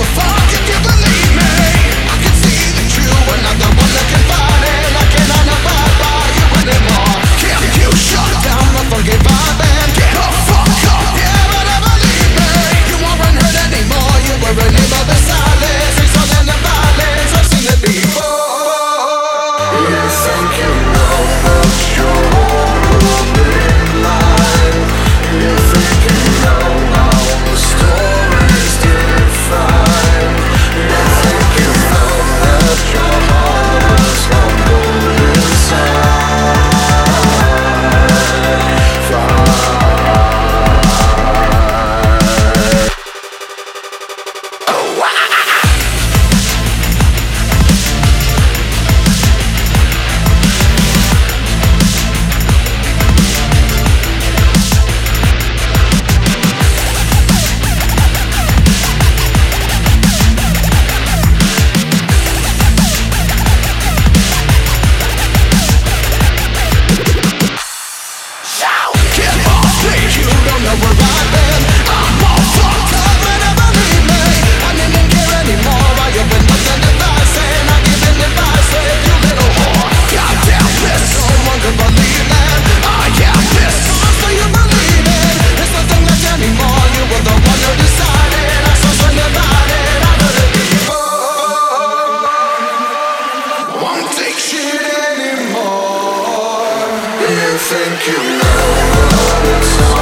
before. Think you know it's all